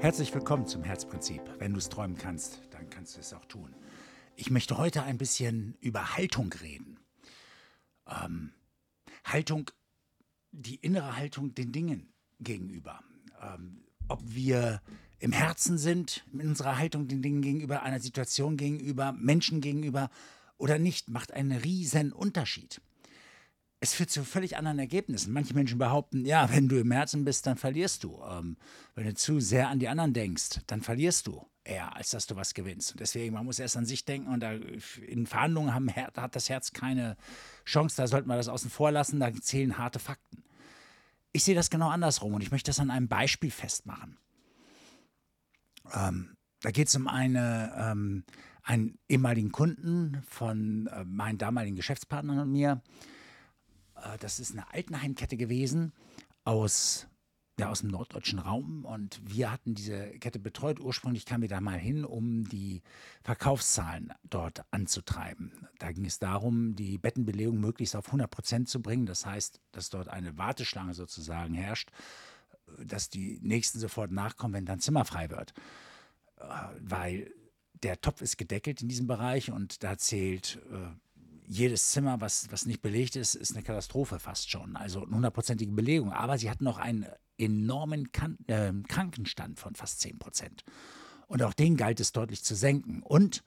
Herzlich willkommen zum Herzprinzip. Wenn du es träumen kannst, dann kannst du es auch tun. Ich möchte heute ein bisschen über Haltung reden. Ähm, Haltung, die innere Haltung den Dingen gegenüber. Ähm, ob wir im Herzen sind, in unserer Haltung den Dingen gegenüber, einer Situation gegenüber, Menschen gegenüber oder nicht, macht einen riesen Unterschied es führt zu völlig anderen Ergebnissen. Manche Menschen behaupten, ja, wenn du im Herzen bist, dann verlierst du. Ähm, wenn du zu sehr an die anderen denkst, dann verlierst du eher, als dass du was gewinnst. Und deswegen, man muss erst an sich denken und da, in Verhandlungen haben, hat das Herz keine Chance, da sollte man das außen vor lassen, da zählen harte Fakten. Ich sehe das genau andersrum und ich möchte das an einem Beispiel festmachen. Ähm, da geht es um eine, ähm, einen ehemaligen Kunden von äh, meinen damaligen Geschäftspartnern und mir, das ist eine Altenheimkette gewesen aus, ja, aus dem norddeutschen Raum und wir hatten diese Kette betreut. Ursprünglich kamen wir da mal hin, um die Verkaufszahlen dort anzutreiben. Da ging es darum, die Bettenbelegung möglichst auf 100 Prozent zu bringen. Das heißt, dass dort eine Warteschlange sozusagen herrscht, dass die Nächsten sofort nachkommen, wenn dann Zimmer frei wird. Äh, weil der Topf ist gedeckelt in diesem Bereich und da zählt äh, jedes Zimmer, was, was nicht belegt ist, ist eine Katastrophe fast schon. Also eine hundertprozentige Belegung. Aber sie hatten noch einen enormen kan äh, Krankenstand von fast 10 Prozent. Und auch den galt es deutlich zu senken. Und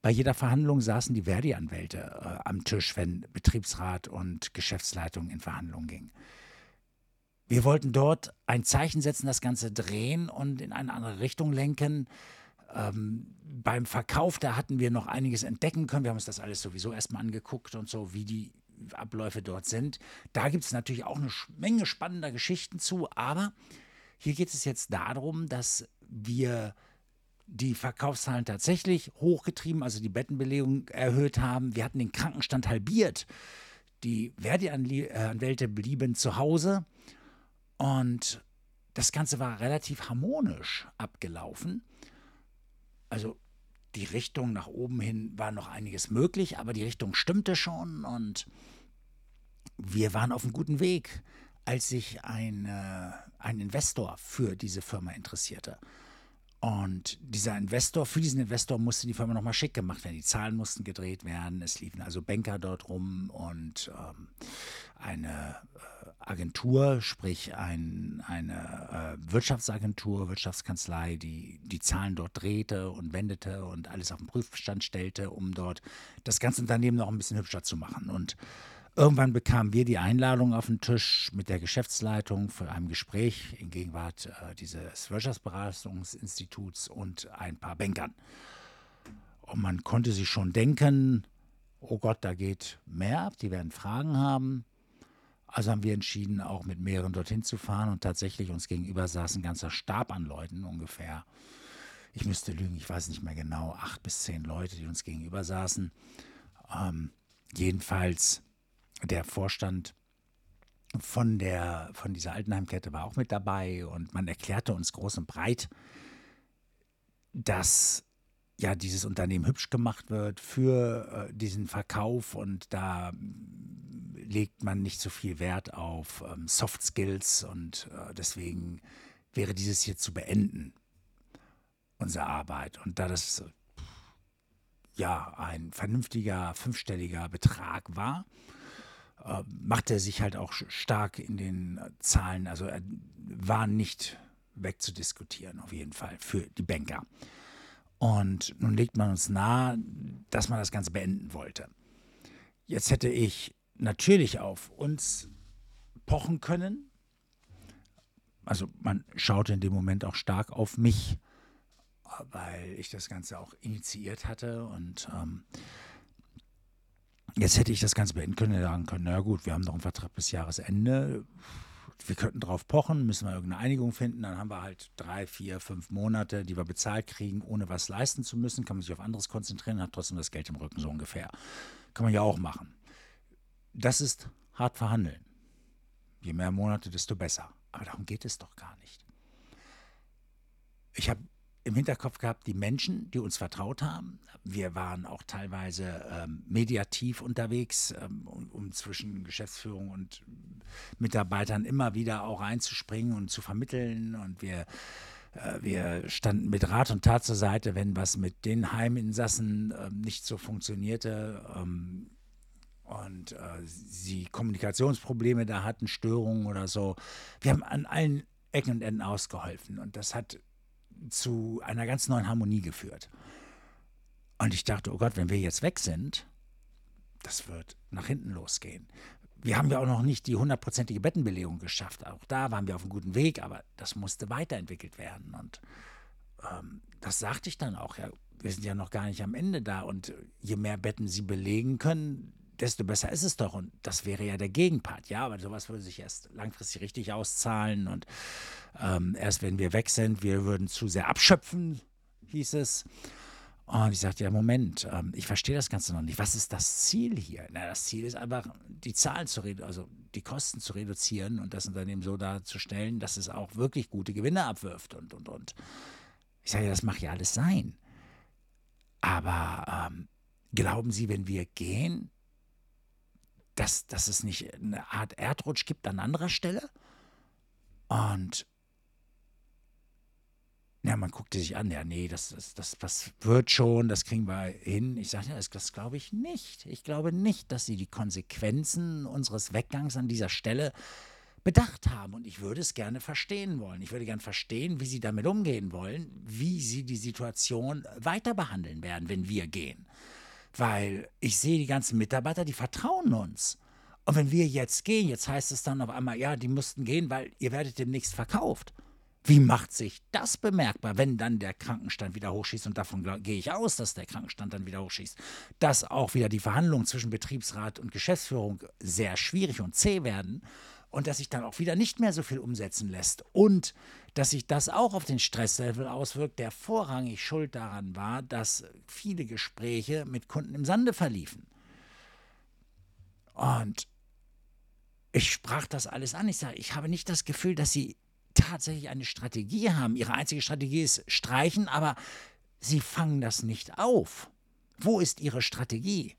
bei jeder Verhandlung saßen die Verdi-Anwälte äh, am Tisch, wenn Betriebsrat und Geschäftsleitung in Verhandlungen gingen. Wir wollten dort ein Zeichen setzen, das Ganze drehen und in eine andere Richtung lenken. Ähm, beim Verkauf, da hatten wir noch einiges entdecken können. Wir haben uns das alles sowieso erstmal angeguckt und so, wie die Abläufe dort sind. Da gibt es natürlich auch eine Menge spannender Geschichten zu, aber hier geht es jetzt darum, dass wir die Verkaufszahlen tatsächlich hochgetrieben, also die Bettenbelegung erhöht haben. Wir hatten den Krankenstand halbiert. Die Verdi-Anwälte blieben zu Hause und das Ganze war relativ harmonisch abgelaufen. Also die Richtung nach oben hin war noch einiges möglich, aber die Richtung stimmte schon und wir waren auf einem guten Weg, als sich ein, äh, ein Investor für diese Firma interessierte. Und dieser Investor, für diesen Investor musste die Firma nochmal schick gemacht werden. Die Zahlen mussten gedreht werden. Es liefen also Banker dort rum und ähm, eine äh, Agentur, sprich ein, eine äh, Wirtschaftsagentur, Wirtschaftskanzlei, die die Zahlen dort drehte und wendete und alles auf den Prüfstand stellte, um dort das ganze Unternehmen noch ein bisschen hübscher zu machen. Und Irgendwann bekamen wir die Einladung auf den Tisch mit der Geschäftsleitung für ein Gespräch in Gegenwart äh, dieses Wirtschaftsberatungsinstituts und ein paar Bankern. Und man konnte sich schon denken, oh Gott, da geht mehr ab, die werden Fragen haben. Also haben wir entschieden, auch mit mehreren dorthin zu fahren und tatsächlich uns gegenüber saß ein ganzer Stab an Leuten ungefähr. Ich müsste lügen, ich weiß nicht mehr genau, acht bis zehn Leute, die uns gegenüber saßen. Ähm, jedenfalls der Vorstand von, der, von dieser Altenheimkette war auch mit dabei und man erklärte uns groß und breit, dass ja dieses Unternehmen hübsch gemacht wird für äh, diesen Verkauf und da legt man nicht so viel Wert auf ähm, Soft Skills und äh, deswegen wäre dieses hier zu beenden, unsere Arbeit. Und da das ja ein vernünftiger fünfstelliger Betrag war, äh, macht er sich halt auch stark in den Zahlen. Also er war nicht wegzudiskutieren, auf jeden Fall, für die Banker. Und nun legt man uns nahe, dass man das Ganze beenden wollte. Jetzt hätte ich natürlich auf uns pochen können. Also man schaute in dem Moment auch stark auf mich, weil ich das Ganze auch initiiert hatte und ähm, Jetzt hätte ich das Ganze beenden können und sagen können, na gut, wir haben noch einen Vertrag bis Jahresende. Wir könnten drauf pochen, müssen wir irgendeine Einigung finden. Dann haben wir halt drei, vier, fünf Monate, die wir bezahlt kriegen, ohne was leisten zu müssen. Kann man sich auf anderes konzentrieren, hat trotzdem das Geld im Rücken, so ungefähr. Kann man ja auch machen. Das ist hart verhandeln. Je mehr Monate, desto besser. Aber darum geht es doch gar nicht. Ich habe im Hinterkopf gehabt, die Menschen, die uns vertraut haben. Wir waren auch teilweise ähm, mediativ unterwegs, ähm, um, um, zwischen Geschäftsführung und Mitarbeitern immer wieder auch reinzuspringen und zu vermitteln. Und wir äh, wir standen mit Rat und Tat zur Seite, wenn was mit den Heiminsassen äh, nicht so funktionierte. Ähm, und äh, sie Kommunikationsprobleme da hatten, Störungen oder so. Wir haben an allen Ecken und Enden ausgeholfen und das hat zu einer ganz neuen Harmonie geführt. Und ich dachte, oh Gott, wenn wir jetzt weg sind, das wird nach hinten losgehen. Wir haben ja auch noch nicht die hundertprozentige Bettenbelegung geschafft. Auch da waren wir auf einem guten Weg, aber das musste weiterentwickelt werden. Und ähm, das sagte ich dann auch. Ja, wir sind ja noch gar nicht am Ende da. Und je mehr Betten sie belegen können, desto besser ist es doch. Und das wäre ja der Gegenpart. Ja, aber sowas würde sich erst langfristig richtig auszahlen. Und ähm, erst wenn wir weg sind, wir würden zu sehr abschöpfen, hieß es. Und ich sagte, ja, Moment, ähm, ich verstehe das Ganze noch nicht. Was ist das Ziel hier? Na, das Ziel ist einfach, die Zahlen zu reduzieren, also die Kosten zu reduzieren und das Unternehmen so darzustellen, dass es auch wirklich gute Gewinne abwirft und, und, und. Ich sage, ja, das mag ja alles sein. Aber ähm, glauben Sie, wenn wir gehen, dass, dass es nicht eine Art Erdrutsch gibt an anderer Stelle. Und ja, man guckte sich an, ja, nee, das, das, das, das wird schon, das kriegen wir hin. Ich sagte, ja, das, das glaube ich nicht. Ich glaube nicht, dass sie die Konsequenzen unseres Weggangs an dieser Stelle bedacht haben. Und ich würde es gerne verstehen wollen. Ich würde gerne verstehen, wie sie damit umgehen wollen, wie sie die Situation weiter behandeln werden, wenn wir gehen. Weil ich sehe die ganzen Mitarbeiter, die vertrauen uns. Und wenn wir jetzt gehen, jetzt heißt es dann auf einmal, ja, die mussten gehen, weil ihr werdet demnächst verkauft. Wie macht sich das bemerkbar, wenn dann der Krankenstand wieder hochschießt? Und davon gehe ich aus, dass der Krankenstand dann wieder hochschießt. Dass auch wieder die Verhandlungen zwischen Betriebsrat und Geschäftsführung sehr schwierig und zäh werden und dass sich dann auch wieder nicht mehr so viel umsetzen lässt und dass sich das auch auf den Stresslevel auswirkt, der vorrangig schuld daran war, dass viele Gespräche mit Kunden im Sande verliefen. Und ich sprach das alles an. Ich sage, ich habe nicht das Gefühl, dass sie tatsächlich eine Strategie haben. Ihre einzige Strategie ist streichen, aber sie fangen das nicht auf. Wo ist ihre Strategie?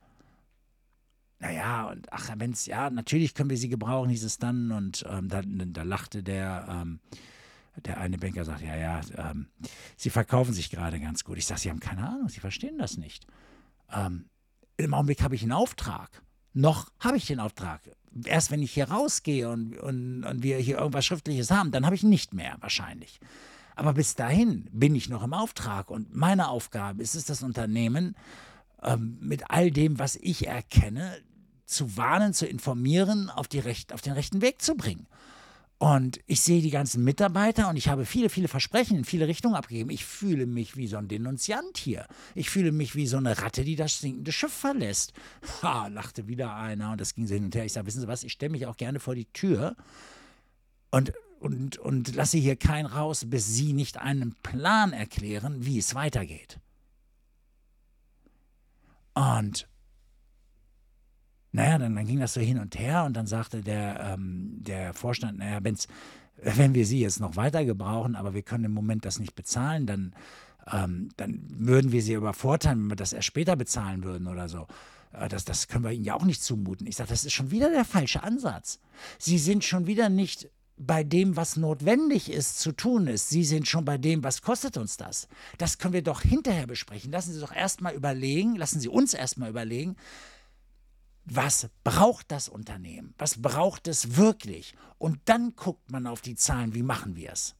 naja, und ach, wenn es, ja, natürlich können wir sie gebrauchen, hieß es dann. Und ähm, da, da, lachte der, ähm, der eine Banker, sagt, ja, ja, ähm, sie verkaufen sich gerade ganz gut. Ich sage, sie haben keine Ahnung, sie verstehen das nicht. Ähm, Im Augenblick habe ich einen Auftrag. Noch habe ich den Auftrag. Erst wenn ich hier rausgehe und, und, und wir hier irgendwas Schriftliches haben, dann habe ich nicht mehr wahrscheinlich. Aber bis dahin bin ich noch im Auftrag und meine Aufgabe ist es, das Unternehmen ähm, mit all dem, was ich erkenne, zu warnen, zu informieren, auf, Recht, auf den rechten Weg zu bringen. Und ich sehe die ganzen Mitarbeiter und ich habe viele, viele Versprechen in viele Richtungen abgegeben. Ich fühle mich wie so ein Denunziant hier. Ich fühle mich wie so eine Ratte, die das sinkende Schiff verlässt. Ha, lachte wieder einer und das ging so hin und her. Ich sage, wissen Sie was, ich stelle mich auch gerne vor die Tür und, und, und lasse hier keinen raus, bis Sie nicht einen Plan erklären, wie es weitergeht. Und naja, dann, dann ging das so hin und her und dann sagte der, ähm, der Vorstand, naja, wenn's, wenn wir sie jetzt noch weiter gebrauchen, aber wir können im Moment das nicht bezahlen, dann, ähm, dann würden wir sie übervorteilen, wenn wir das erst später bezahlen würden oder so. Äh, das, das können wir ihnen ja auch nicht zumuten. Ich sage, das ist schon wieder der falsche Ansatz. Sie sind schon wieder nicht bei dem, was notwendig ist, zu tun ist. Sie sind schon bei dem, was kostet uns das. Das können wir doch hinterher besprechen. Lassen Sie doch erstmal überlegen, lassen Sie uns erstmal überlegen, was braucht das Unternehmen? Was braucht es wirklich? Und dann guckt man auf die Zahlen, wie machen wir es?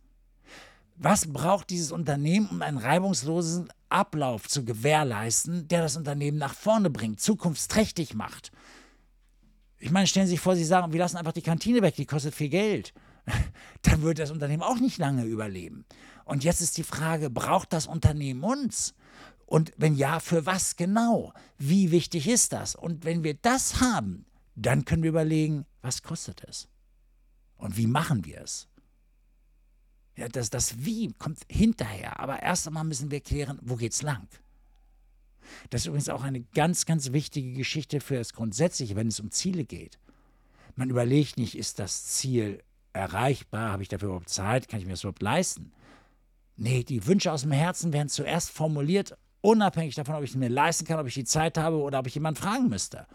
Was braucht dieses Unternehmen, um einen reibungslosen Ablauf zu gewährleisten, der das Unternehmen nach vorne bringt, zukunftsträchtig macht? Ich meine, stellen Sie sich vor, Sie sagen, wir lassen einfach die Kantine weg, die kostet viel Geld. Dann wird das Unternehmen auch nicht lange überleben. Und jetzt ist die Frage, braucht das Unternehmen uns? Und wenn ja, für was genau? Wie wichtig ist das? Und wenn wir das haben, dann können wir überlegen, was kostet es? Und wie machen wir es? Ja, das, das Wie kommt hinterher. Aber erst einmal müssen wir klären, wo geht's lang? Das ist übrigens auch eine ganz, ganz wichtige Geschichte für das Grundsätzliche, wenn es um Ziele geht. Man überlegt nicht, ist das Ziel erreichbar? Habe ich dafür überhaupt Zeit? Kann ich mir das überhaupt leisten? Nee, die Wünsche aus dem Herzen werden zuerst formuliert Unabhängig davon, ob ich es mir leisten kann, ob ich die Zeit habe oder ob ich jemanden fragen müsste.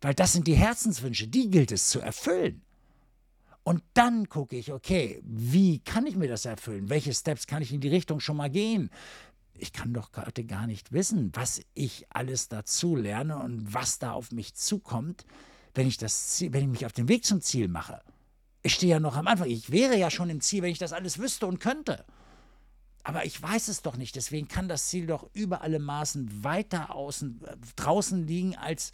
Weil das sind die Herzenswünsche, die gilt es zu erfüllen. Und dann gucke ich, okay, wie kann ich mir das erfüllen? Welche Steps kann ich in die Richtung schon mal gehen? Ich kann doch heute gar nicht wissen, was ich alles dazu lerne und was da auf mich zukommt, wenn ich, das wenn ich mich auf den Weg zum Ziel mache. Ich stehe ja noch am Anfang. Ich wäre ja schon im Ziel, wenn ich das alles wüsste und könnte. Aber ich weiß es doch nicht. Deswegen kann das Ziel doch über alle Maßen weiter außen, äh, draußen liegen, als,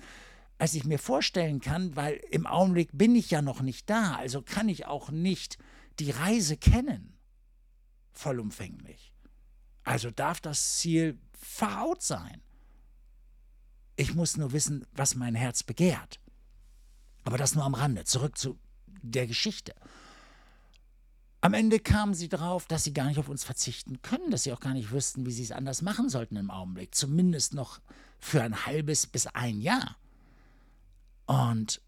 als ich mir vorstellen kann, weil im Augenblick bin ich ja noch nicht da. Also kann ich auch nicht die Reise kennen. Vollumfänglich. Also darf das Ziel verhaut sein. Ich muss nur wissen, was mein Herz begehrt. Aber das nur am Rande. Zurück zu der Geschichte. Am Ende kamen sie darauf, dass sie gar nicht auf uns verzichten können, dass sie auch gar nicht wüssten, wie sie es anders machen sollten im Augenblick. Zumindest noch für ein halbes bis ein Jahr. Und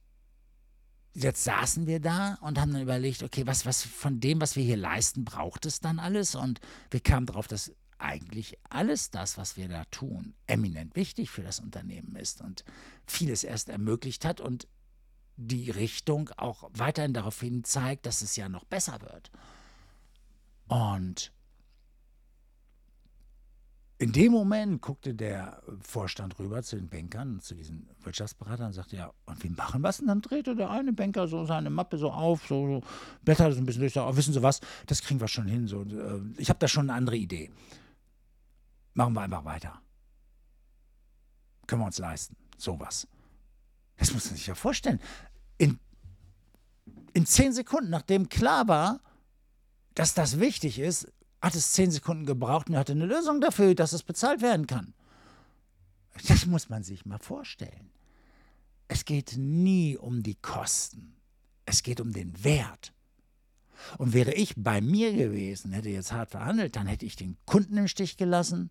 jetzt saßen wir da und haben dann überlegt, okay, was, was von dem, was wir hier leisten, braucht es dann alles? Und wir kamen darauf, dass eigentlich alles das, was wir da tun, eminent wichtig für das Unternehmen ist und vieles erst ermöglicht hat und die Richtung auch weiterhin darauf hin zeigt, dass es ja noch besser wird. Und in dem Moment guckte der Vorstand rüber zu den Bankern, zu diesen Wirtschaftsberatern und sagte, ja, und wie machen wir es? Und dann drehte der eine Banker so seine Mappe so auf, so, so blätterte so ein bisschen durch, so, oh, wissen Sie was, das kriegen wir schon hin. So, äh, ich habe da schon eine andere Idee. Machen wir einfach weiter. Können wir uns leisten. Sowas. Das muss man sich ja vorstellen. In, in zehn Sekunden, nachdem klar war, dass das wichtig ist, hat es zehn Sekunden gebraucht und hatte eine Lösung dafür, dass es bezahlt werden kann. Das muss man sich mal vorstellen. Es geht nie um die Kosten. Es geht um den Wert. Und wäre ich bei mir gewesen, hätte jetzt hart verhandelt, dann hätte ich den Kunden im Stich gelassen,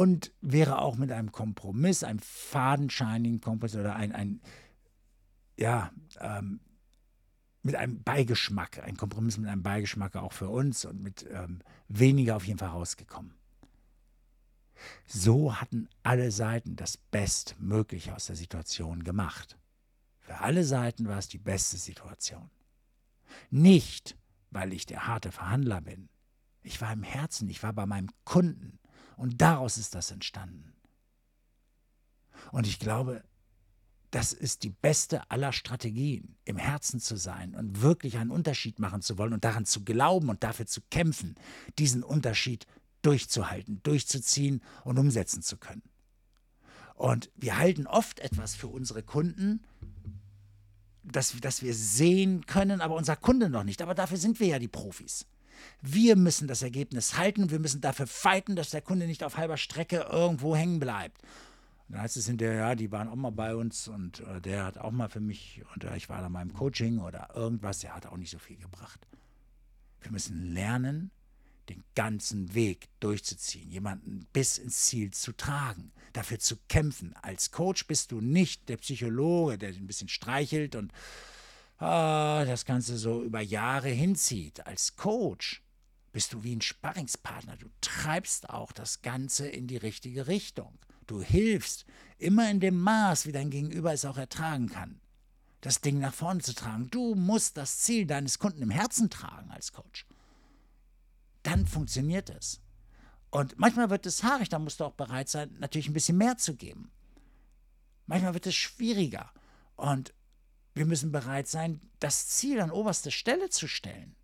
und wäre auch mit einem Kompromiss, einem fadenscheinigen Kompromiss oder ein, ein ja, ähm, mit einem Beigeschmack, ein Kompromiss mit einem Beigeschmack auch für uns und mit ähm, weniger auf jeden Fall rausgekommen. So hatten alle Seiten das Bestmögliche aus der Situation gemacht. Für alle Seiten war es die beste Situation. Nicht, weil ich der harte Verhandler bin. Ich war im Herzen, ich war bei meinem Kunden. Und daraus ist das entstanden. Und ich glaube, das ist die beste aller Strategien, im Herzen zu sein und wirklich einen Unterschied machen zu wollen und daran zu glauben und dafür zu kämpfen, diesen Unterschied durchzuhalten, durchzuziehen und umsetzen zu können. Und wir halten oft etwas für unsere Kunden, das, das wir sehen können, aber unser Kunde noch nicht. Aber dafür sind wir ja die Profis. Wir müssen das Ergebnis halten. Wir müssen dafür fighten, dass der Kunde nicht auf halber Strecke irgendwo hängen bleibt. Und dann heißt es hinterher, ja, die waren auch mal bei uns und äh, der hat auch mal für mich, und äh, ich war da mal im Coaching oder irgendwas, der hat auch nicht so viel gebracht. Wir müssen lernen, den ganzen Weg durchzuziehen, jemanden bis ins Ziel zu tragen, dafür zu kämpfen. Als Coach bist du nicht der Psychologe, der ein bisschen streichelt und ah, das Ganze so über Jahre hinzieht. Als Coach bist du wie ein Sparringspartner. Du treibst auch das Ganze in die richtige Richtung. Du hilfst immer in dem Maß, wie dein Gegenüber es auch ertragen kann, das Ding nach vorne zu tragen. Du musst das Ziel deines Kunden im Herzen tragen als Coach. Dann funktioniert es. Und manchmal wird es haarig, da musst du auch bereit sein, natürlich ein bisschen mehr zu geben. Manchmal wird es schwieriger. Und wir müssen bereit sein, das Ziel an oberste Stelle zu stellen,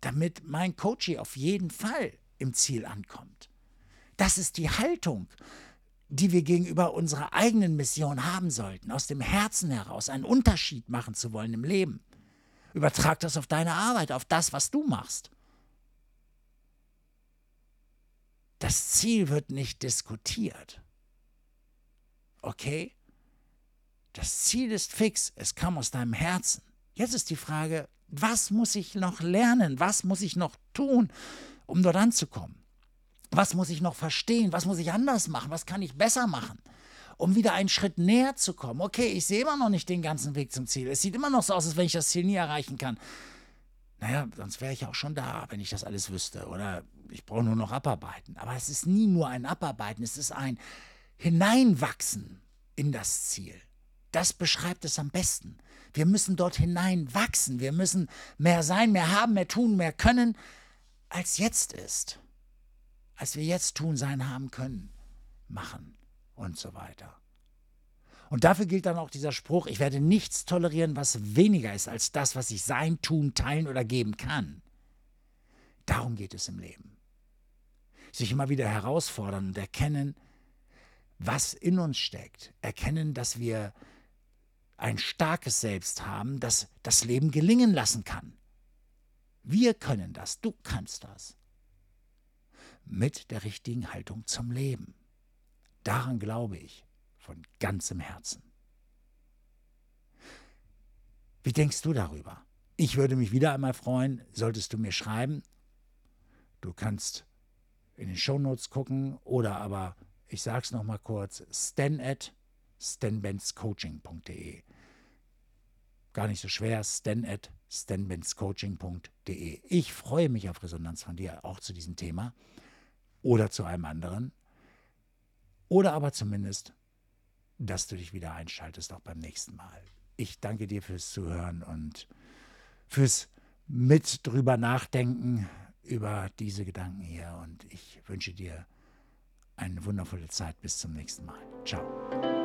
damit mein Coachie auf jeden Fall im Ziel ankommt. Das ist die Haltung, die wir gegenüber unserer eigenen Mission haben sollten, aus dem Herzen heraus einen Unterschied machen zu wollen im Leben. Übertrag das auf deine Arbeit, auf das, was du machst. Das Ziel wird nicht diskutiert. Okay? Das Ziel ist fix, es kam aus deinem Herzen. Jetzt ist die Frage, was muss ich noch lernen? Was muss ich noch tun, um dort anzukommen? Was muss ich noch verstehen? Was muss ich anders machen? Was kann ich besser machen? Um wieder einen Schritt näher zu kommen. Okay, ich sehe immer noch nicht den ganzen Weg zum Ziel. Es sieht immer noch so aus, als wenn ich das Ziel nie erreichen kann. Naja, sonst wäre ich auch schon da, wenn ich das alles wüsste. Oder ich brauche nur noch abarbeiten. Aber es ist nie nur ein Abarbeiten, es ist ein Hineinwachsen in das Ziel. Das beschreibt es am besten. Wir müssen dort hinein wachsen. Wir müssen mehr sein, mehr haben, mehr tun, mehr können, als jetzt ist. Als wir jetzt tun, sein, haben können, machen und so weiter. Und dafür gilt dann auch dieser Spruch, ich werde nichts tolerieren, was weniger ist als das, was ich sein, tun, teilen oder geben kann. Darum geht es im Leben. Sich immer wieder herausfordern und erkennen, was in uns steckt. Erkennen, dass wir ein starkes Selbst haben, das das Leben gelingen lassen kann. Wir können das, du kannst das. Mit der richtigen Haltung zum Leben. Daran glaube ich von ganzem Herzen. Wie denkst du darüber? Ich würde mich wieder einmal freuen, solltest du mir schreiben. Du kannst in den Shownotes gucken oder aber, ich sage es nochmal kurz, stan at stanbenzcoaching.de. Gar nicht so schwer, stan at stanbenzcoaching.de. Ich freue mich auf Resonanz von dir, auch zu diesem Thema oder zu einem anderen. Oder aber zumindest dass du dich wieder einschaltest, auch beim nächsten Mal. Ich danke dir fürs Zuhören und fürs mit drüber nachdenken über diese Gedanken hier. Und ich wünsche dir eine wundervolle Zeit. Bis zum nächsten Mal. Ciao.